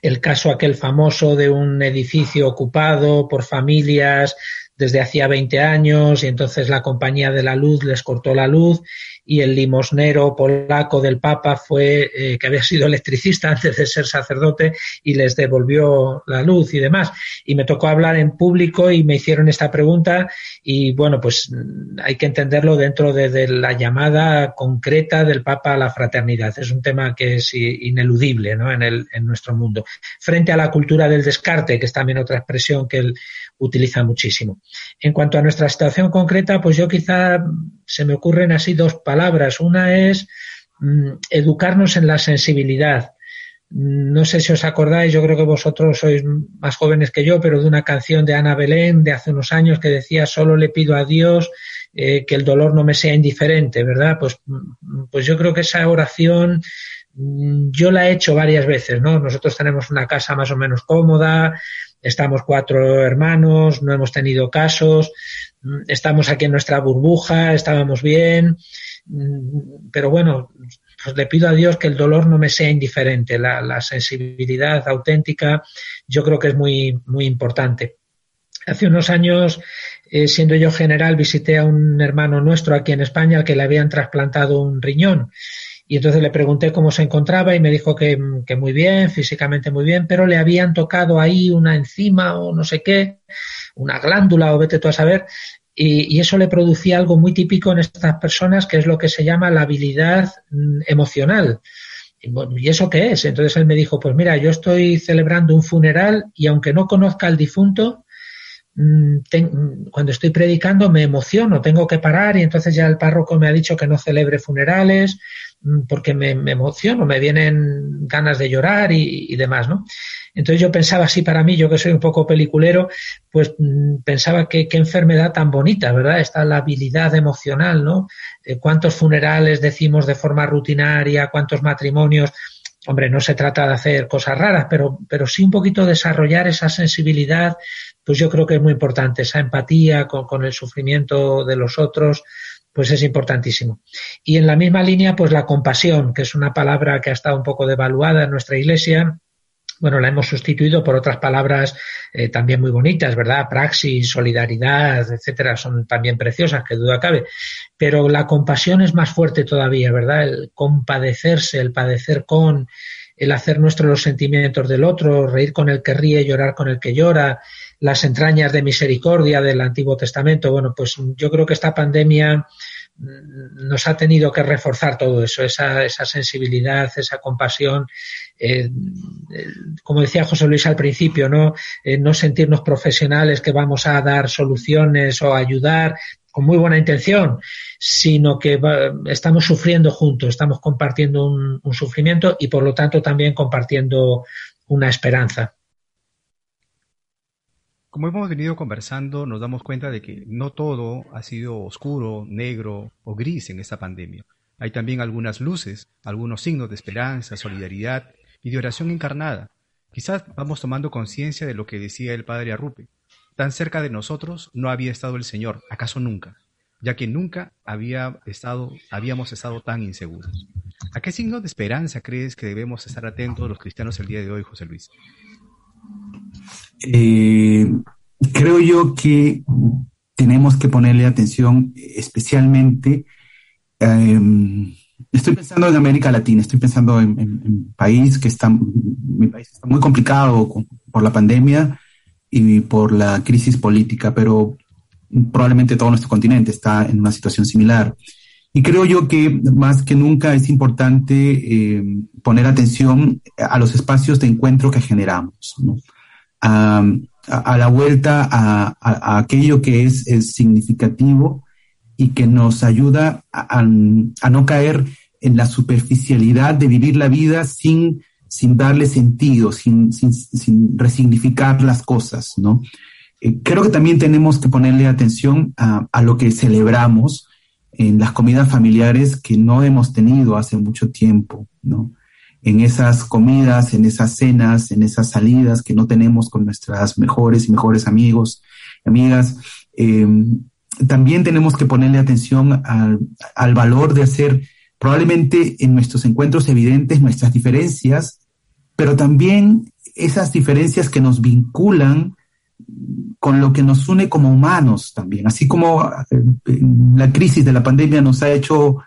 el caso aquel famoso de un edificio ocupado por familias desde hacía 20 años y entonces la compañía de la luz les cortó la luz y el limosnero polaco del Papa fue eh, que había sido electricista (laughs) antes de ser sacerdote y les devolvió la luz y demás. Y me tocó hablar en público y me hicieron esta pregunta y bueno, pues mm, hay que entenderlo dentro de, la llamada concreta del Papa a la fraternidad. Es un tema que es ineludible ¿no? en, el, en nuestro mundo. Frente a la cultura del descarte, que es también otra expresión que él utiliza muchísimo. En cuanto a nuestra situación concreta, pues yo quizá se me ocurren así dos palabras. Una es mm, educarnos en la sensibilidad. No sé si os acordáis, yo creo que vosotros sois más jóvenes que yo, pero de una canción de Ana Belén de hace unos años que decía, solo le pido a Dios eh, que el dolor no me sea indiferente, ¿verdad? Pues, mm, pues yo creo que esa oración mm, yo la he hecho varias veces, ¿no? Nosotros tenemos una casa más o menos cómoda, estamos cuatro hermanos, no hemos tenido casos, estamos aquí en nuestra burbuja, estábamos bien, pero bueno, pues le pido a Dios que el dolor no me sea indiferente, la, sensibilidad auténtica yo creo que es muy, muy importante. Hace unos años, eh, siendo yo general, visité a un hermano nuestro aquí en España al que le habían trasplantado un riñón y entonces le pregunté cómo se encontraba y me dijo que, muy bien, físicamente muy bien, pero le habían tocado ahí una enzima o no sé qué, una glándula o vete tú a saber, y, y, eso le producía algo muy típico en estas personas que es lo que se llama la habilidad mm, emocional. ¿Y eso qué es? Entonces él me dijo, pues mira, yo estoy celebrando un funeral y aunque no conozca al difunto, mm, cuando estoy predicando me emociono, tengo que parar y entonces ya el párroco me ha dicho que no celebre funerales mm, porque me, emociono, me vienen ganas de llorar y, y demás, ¿no? Entonces yo pensaba así para mí, yo que soy un poco peliculero, pues mm, pensaba que qué enfermedad tan bonita, ¿verdad? Está la habilidad emocional, ¿no? Eh, ¿Cuántos funerales decimos de forma rutinaria? ¿Cuántos matrimonios? Hombre, no se trata de hacer cosas raras, pero, pero sí un poquito desarrollar esa sensibilidad, pues yo creo que es muy importante, esa empatía con el sufrimiento de los otros, pues es importantísimo. Y en la misma línea, pues la compasión, que es una palabra que ha estado un poco devaluada en nuestra iglesia, bueno, la hemos sustituido por otras palabras eh, también muy bonitas, ¿verdad? Praxis, solidaridad, etcétera, son también preciosas, que duda cabe. Pero la compasión es más fuerte todavía, ¿verdad? El compadecerse, el padecer con, el hacer nuestros los sentimientos del otro, reír con el que ríe, llorar con el que llora, las entrañas de misericordia del Antiguo Testamento. Bueno, pues yo creo que esta pandemia nos ha tenido que reforzar todo eso, esa, esa sensibilidad, esa compasión. Eh, eh, como decía José Luis al principio, ¿no? Eh, no sentirnos profesionales que vamos a dar soluciones o ayudar con muy buena intención, sino que estamos sufriendo juntos, estamos compartiendo un sufrimiento y por lo tanto también compartiendo una esperanza. Como hemos venido conversando, nos damos cuenta de que no todo ha sido oscuro, negro o gris en esta pandemia. Hay también algunas luces, algunos signos de esperanza, solidaridad y de oración encarnada. Quizás vamos tomando conciencia de lo que decía el padre Arrupe. Tan cerca de nosotros no había estado el Señor, acaso nunca, ya que nunca había estado, habíamos estado tan inseguros. ¿A qué signos de esperanza crees que debemos estar atentos los cristianos el día de hoy, José Luis? Eh, creo yo que tenemos que ponerle atención especialmente. Em, estoy pensando en América Latina, estoy pensando en, un país que está, mi país está muy complicado por la pandemia y por la crisis política, pero probablemente todo nuestro continente está en una situación similar. Y creo yo que más que nunca es importante em, poner atención a los espacios de encuentro que generamos. a, la vuelta a, aquello que es, significativo y que nos ayuda a, no caer en la superficialidad de vivir la vida sin, sin darle sentido, sin, sin, resignificar las cosas, ¿no? Eh, creo que también tenemos que ponerle atención a, lo que celebramos en las comidas familiares que no hemos tenido hace mucho tiempo, ¿no? en esas comidas, en esas cenas, en esas salidas que no tenemos con nuestras mejores y mejores amigos, amigas. Em, también tenemos que ponerle atención al, al, valor de hacer probablemente en nuestros encuentros evidentes nuestras diferencias, pero también esas diferencias que nos vinculan con lo que nos une como humanos también, así como eh, la crisis de la pandemia nos ha hecho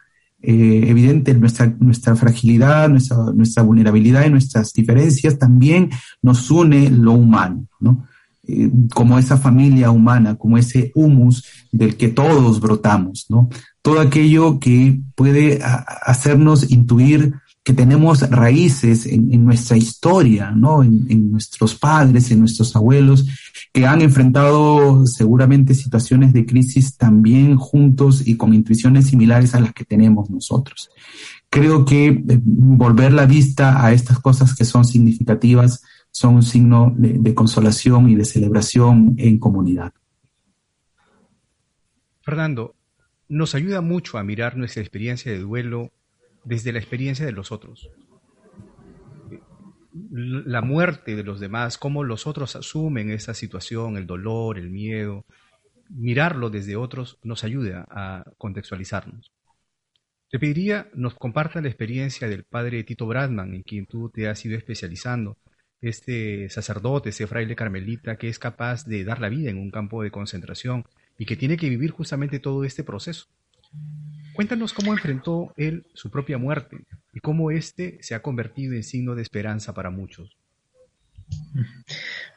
eh, evidente nuestra, nuestra fragilidad, nuestra, nuestra vulnerabilidad y nuestras diferencias, también nos une lo humano, ¿no? Eh, como esa familia humana, como ese humus del que todos brotamos, ¿no? Todo aquello que puede hacernos intuir que tenemos raíces en, nuestra historia, ¿no? En, nuestros padres, en nuestros abuelos, que han enfrentado seguramente situaciones de crisis también juntos y con intuiciones similares a las que tenemos nosotros. Creo que eh, volver la vista a estas cosas que son significativas son un signo de consolación y de celebración en comunidad. Fernando, nos ayuda mucho a mirar nuestra experiencia de duelo desde la experiencia de los otros. La muerte de los demás, cómo los otros asumen esa situación, el dolor, el miedo, mirarlo desde otros nos ayuda a contextualizarnos. Te pediría nos comparta la experiencia del padre Tito Bradman, en quien tú te has ido especializando, este sacerdote, ese fraile carmelita que es capaz de dar la vida en un campo de concentración y que tiene que vivir justamente todo este proceso. Cuéntanos cómo enfrentó él su propia muerte y cómo éste se ha convertido en signo de esperanza para muchos.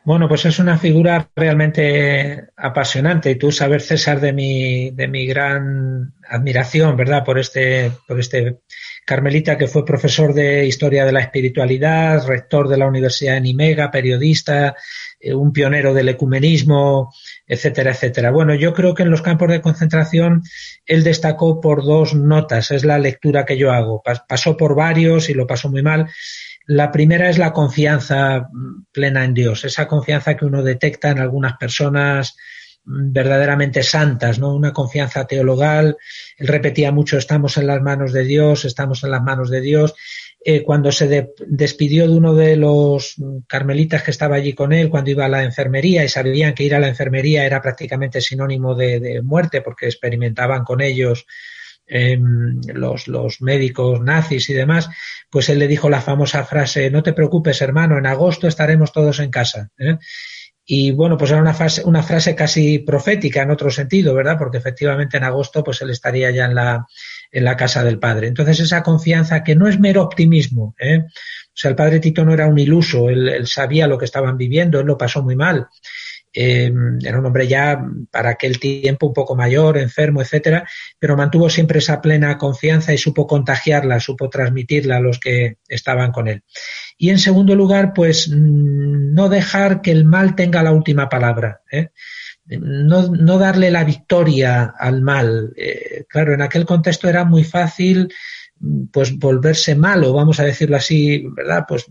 Bueno, pues es una figura realmente apasionante y tú saber, César, de mi, de mi gran admiración, ¿verdad? Por este, por este carmelita que fue profesor de Historia de la Espiritualidad, rector de la Universidad de Nimega, periodista, eh, un pionero del ecumenismo, etcétera, etcétera. Bueno, yo creo que en los campos de concentración él destacó por dos notas, es la lectura que yo hago. Pasó por varios y lo pasó muy mal la primera es la confianza plena en Dios, esa confianza que uno detecta en algunas personas verdaderamente santas, ¿no? Una confianza teologal. Él repetía mucho, estamos en las manos de Dios, estamos en las manos de Dios. Eh, cuando se despidió de uno de los carmelitas que estaba allí con él, cuando iba a la enfermería y sabían que ir a la enfermería era prácticamente sinónimo de muerte porque experimentaban con ellos Em, los, los médicos nazis y demás, pues él le dijo la famosa frase, no te preocupes hermano, en agosto estaremos todos en casa. ¿eh? Y bueno, pues era una frase, una frase casi profética en otro sentido, ¿verdad? Porque efectivamente en agosto pues él estaría ya en la, en la casa del padre. Entonces esa confianza que no es mero optimismo, ¿eh? O sea, el padre Tito no era un iluso, él, él sabía lo que estaban viviendo, él lo pasó muy mal. Eh, era un hombre ya para aquel tiempo un poco mayor, enfermo, etcétera, pero mantuvo siempre esa plena confianza y supo contagiarla, supo transmitirla a los que estaban con él. Y en segundo lugar, pues mm, no dejar que el mal tenga la última palabra. ¿eh? No, no, darle la victoria al mal. Eh, claro, en aquel contexto era muy fácil pues volverse malo, vamos a decirlo así, ¿verdad? Pues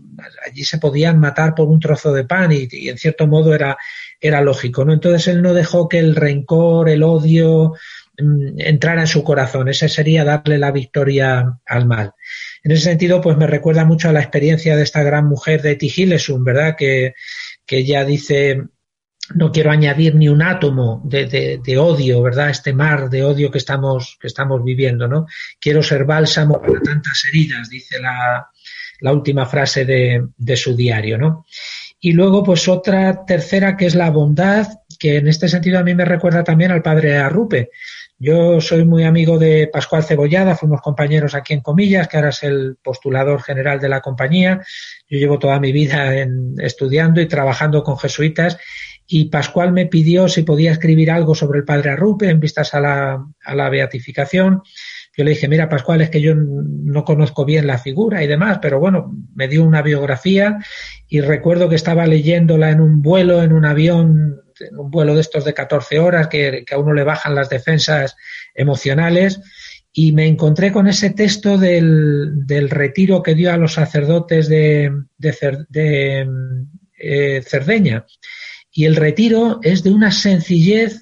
allí se podían matar por un trozo de pan y, en cierto modo era, era lógico, ¿no? Entonces él no dejó que el rencor, el odio mm, entrara en su corazón. Ese sería darle la victoria al mal. En ese sentido, pues me recuerda mucho a la experiencia de esta gran mujer de Tigilesum, ¿verdad? Que, que ella dice, no quiero añadir ni un átomo de, de, odio, ¿verdad? Este mar de odio que estamos, que estamos viviendo, ¿no? Quiero ser bálsamo para tantas heridas, dice la, la última frase de, de, su diario, ¿no? Y luego, pues otra tercera que es la bondad, que en este sentido a mí me recuerda también al padre Arrupe. Yo soy muy amigo de Pascual Cebollada, fuimos compañeros aquí en Comillas, que ahora es el postulador general de la compañía. Yo llevo toda mi vida en, estudiando y trabajando con jesuitas y Pascual me pidió si podía escribir algo sobre el padre Arrupe en vistas a la, a la beatificación. Yo le dije, mira, Pascual, es que yo no conozco bien la figura y demás, pero bueno, me dio una biografía y recuerdo que estaba leyéndola en un vuelo, en un avión, en un vuelo de estos de 14 horas, que, a uno le bajan las defensas emocionales, y me encontré con ese texto del, del retiro que dio a los sacerdotes de, de, de eh, Cerdeña y el retiro es de una sencillez,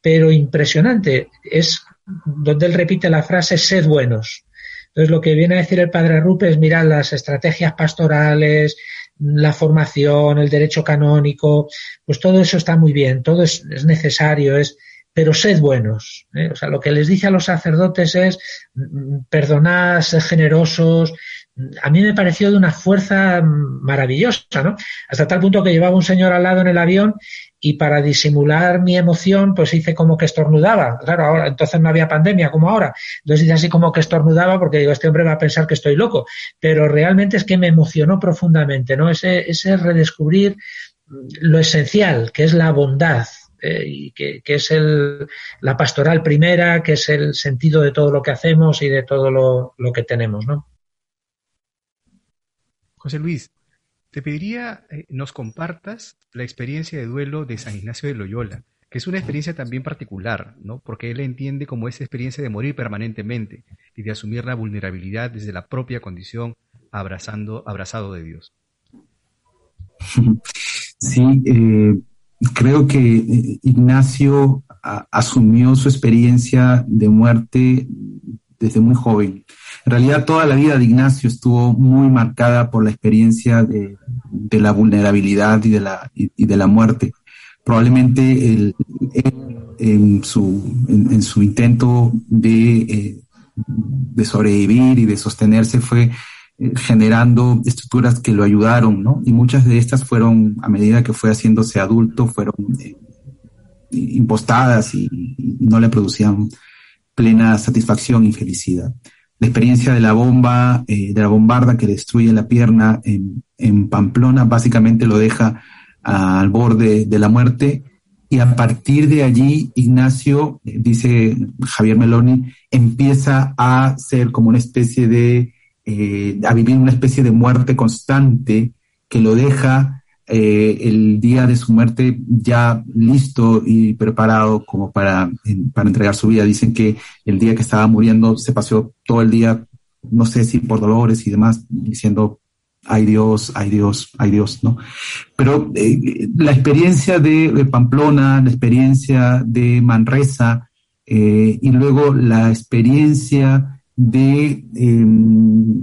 pero impresionante. Es donde él repite la frase, sed buenos. Entonces, lo que viene a decir el padre Rupe es, las estrategias pastorales, la formación, el derecho canónico, pues todo eso está muy bien, todo es, necesario, es, pero sed buenos. ¿eh? O sea, lo que les dice a los sacerdotes es, mm, perdonad, sed generosos, a mí me pareció de una fuerza maravillosa, ¿no? Hasta tal punto que llevaba un señor al lado en el avión y para disimular mi emoción, pues hice como que estornudaba. Claro, ahora, entonces no había pandemia como ahora. Entonces hice así como que estornudaba porque digo, este hombre va a pensar que estoy loco. Pero realmente es que me emocionó profundamente, ¿no? Ese, ese redescubrir lo esencial, que es la bondad, eh, que, es el, la pastoral primera, que es el sentido de todo lo que hacemos y de todo lo, lo que tenemos, ¿no? Luis, te pediría eh, nos compartas la experiencia de duelo de San Ignacio de Loyola, que es una experiencia también particular, ¿no? Porque él entiende como esa experiencia de morir permanentemente y de asumir la vulnerabilidad desde la propia condición abrazando, abrazado de Dios. (laughs) Sí, eh, creo que eh, Ignacio asumió su experiencia de muerte desde muy joven. En realidad toda la vida de Ignacio estuvo muy marcada por la experiencia de, la vulnerabilidad y de la, y, de la muerte. Probablemente en, su, en, su intento de, eh, de sobrevivir y de sostenerse fue eh, generando estructuras que lo ayudaron, ¿no? Y muchas de estas fueron, a medida que fue haciéndose adulto, fueron eh, impostadas y, no le producían plena satisfacción y felicidad. La experiencia de la bomba, eh, de la bombarda que destruye la pierna en, Pamplona, básicamente lo deja al borde de la muerte. Y a partir de allí, Ignacio, eh, dice Javier Meloni, empieza a ser como una especie de, eh, a vivir una especie de muerte constante que lo deja eh, el día de su muerte ya listo y preparado como para, para entregar su vida. Dicen que el día que estaba muriendo se pasó todo el día, no sé si por dolores y demás, diciendo, ay Dios, ay Dios, ay Dios, ¿no? Pero eh, la experiencia de, Pamplona, la experiencia de Manresa eh, y luego la experiencia de, em,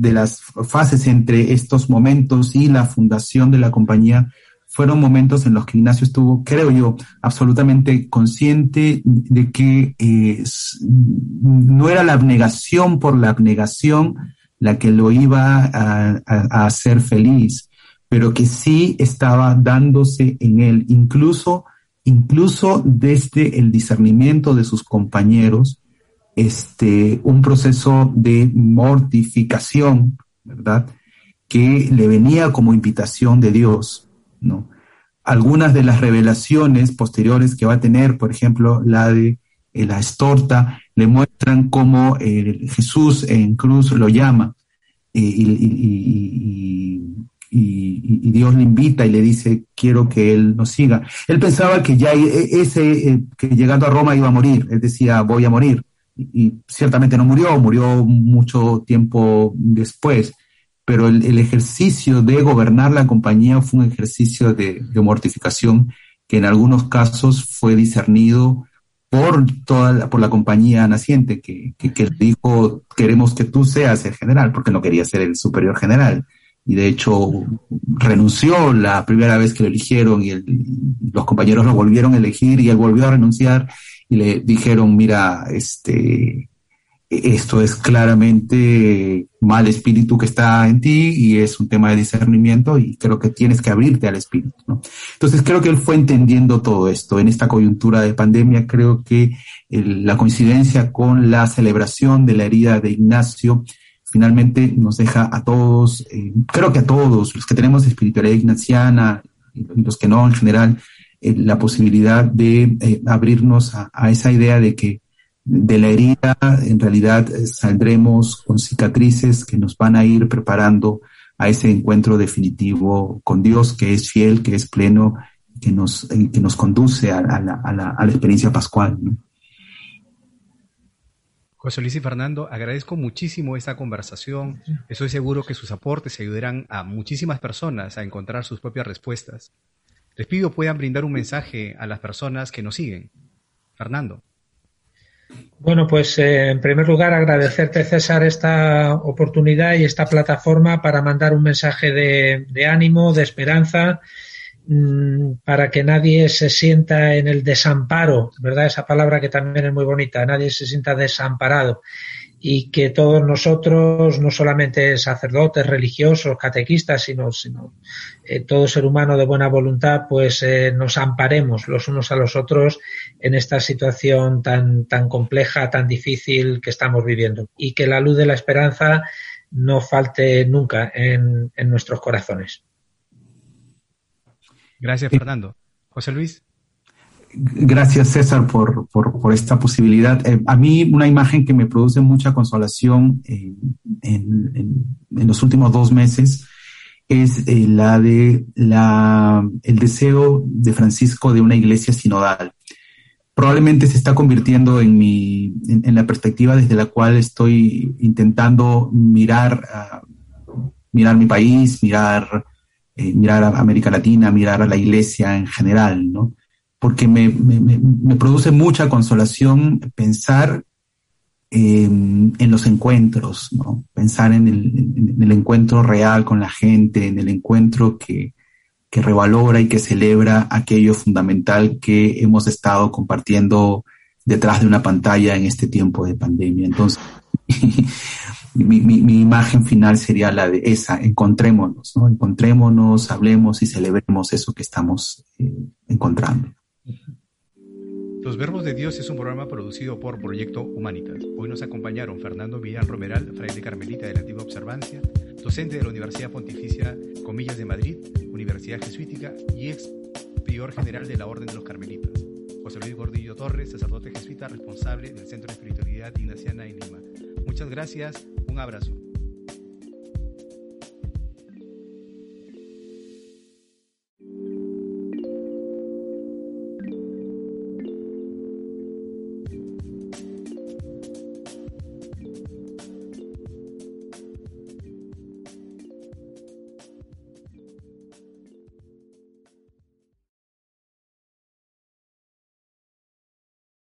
de las fases entre estos momentos y la fundación de la compañía fueron momentos en los que Ignacio estuvo, creo yo, absolutamente consciente de que eh, no era la abnegación por la abnegación la que lo iba a, a hacer feliz, pero que sí estaba dándose en él, incluso, incluso desde el discernimiento de sus compañeros, este, un proceso de mortificación, ¿verdad? Que le venía como invitación de Dios, ¿no? Algunas de las revelaciones posteriores que va a tener, por ejemplo, la de eh, la estorta, le muestran cómo eh, Jesús en cruz lo llama eh, y, Dios le invita y le dice, quiero que él nos siga. Él pensaba que ya ese, que llegando a Roma iba a morir, él decía, voy a morir y ciertamente no murió, murió mucho tiempo después, pero el, ejercicio de gobernar la compañía fue un ejercicio de, mortificación que en algunos casos fue discernido por toda la, por la compañía naciente que, que, dijo queremos que tú seas el general porque no quería ser el superior general. Y de hecho renunció la primera vez que lo eligieron y los compañeros lo volvieron a elegir y él volvió a renunciar y le dijeron, mira, este, esto es claramente mal espíritu que está en ti y es un tema de discernimiento y creo que tienes que abrirte al espíritu. ¿no? Entonces creo que él fue entendiendo todo esto. En esta coyuntura de pandemia creo que la coincidencia con la celebración de la herida de Ignacio finalmente nos deja a todos, eh, creo que a todos los que tenemos espiritualidad ignaciana y los que no en general, eh, la posibilidad de eh, abrirnos a, esa idea de que de la herida en realidad eh, saldremos con cicatrices que nos van a ir preparando a ese encuentro definitivo con Dios que es fiel, que es pleno, que nos, que nos conduce a, la, a, la, a la, experiencia pascual. José Luis y Fernando, agradezco muchísimo esta conversación. Estoy seguro que sus aportes ayudarán a muchísimas personas a encontrar sus propias respuestas. Les pido puedan brindar un mensaje a las personas que nos siguen. Fernando. Bueno, pues eh, en primer lugar agradecerte, César, esta oportunidad y esta plataforma para mandar un mensaje de, ánimo, de esperanza, mm, para que nadie se sienta en el desamparo, ¿verdad? Esa palabra que también es muy bonita, nadie se sienta desamparado y que todos nosotros, no solamente sacerdotes, religiosos, catequistas, sino, sino eh, todo ser humano de buena voluntad, pues eh, nos amparemos los unos a los otros en esta situación tan, tan compleja, tan difícil que estamos viviendo. Y que la luz de la esperanza no falte nunca en, en nuestros corazones. Gracias, Fernando. José Luis. Gracias, César, por, por, esta posibilidad. Eh, a mí una imagen que me produce mucha consolación en, los últimos dos meses es eh, la de la, el deseo de Francisco de una iglesia sinodal. Probablemente se está convirtiendo en, mi, en, la perspectiva desde la cual estoy intentando mirar, mirar mi país, mirar, eh, mirar a América Latina, mirar a la iglesia en general, ¿no? Porque me, produce mucha consolación pensar en los encuentros, ¿no? pensar en el, encuentro real con la gente, en el encuentro que, que revalora y que celebra aquello fundamental que hemos estado compartiendo detrás de una pantalla en este tiempo de pandemia. Entonces, (laughs) mi, mi, imagen final sería la de esa, encontrémonos, ¿no? encontrémonos, hablemos y celebremos eso que estamos eh, encontrando. Los Verbos de Dios es un programa producido por Proyecto Humanitas. Hoy nos acompañaron Fernando Millán Romeral, fraile carmelita de la Antigua Observancia, docente de la Universidad Pontificia Comillas de Madrid, Universidad Jesuítica y ex prior general de la Orden de los Carmelitas. José Luis Gordillo Torres, sacerdote jesuita responsable del Centro de Espiritualidad Ignaciana en Lima. Muchas gracias, un abrazo.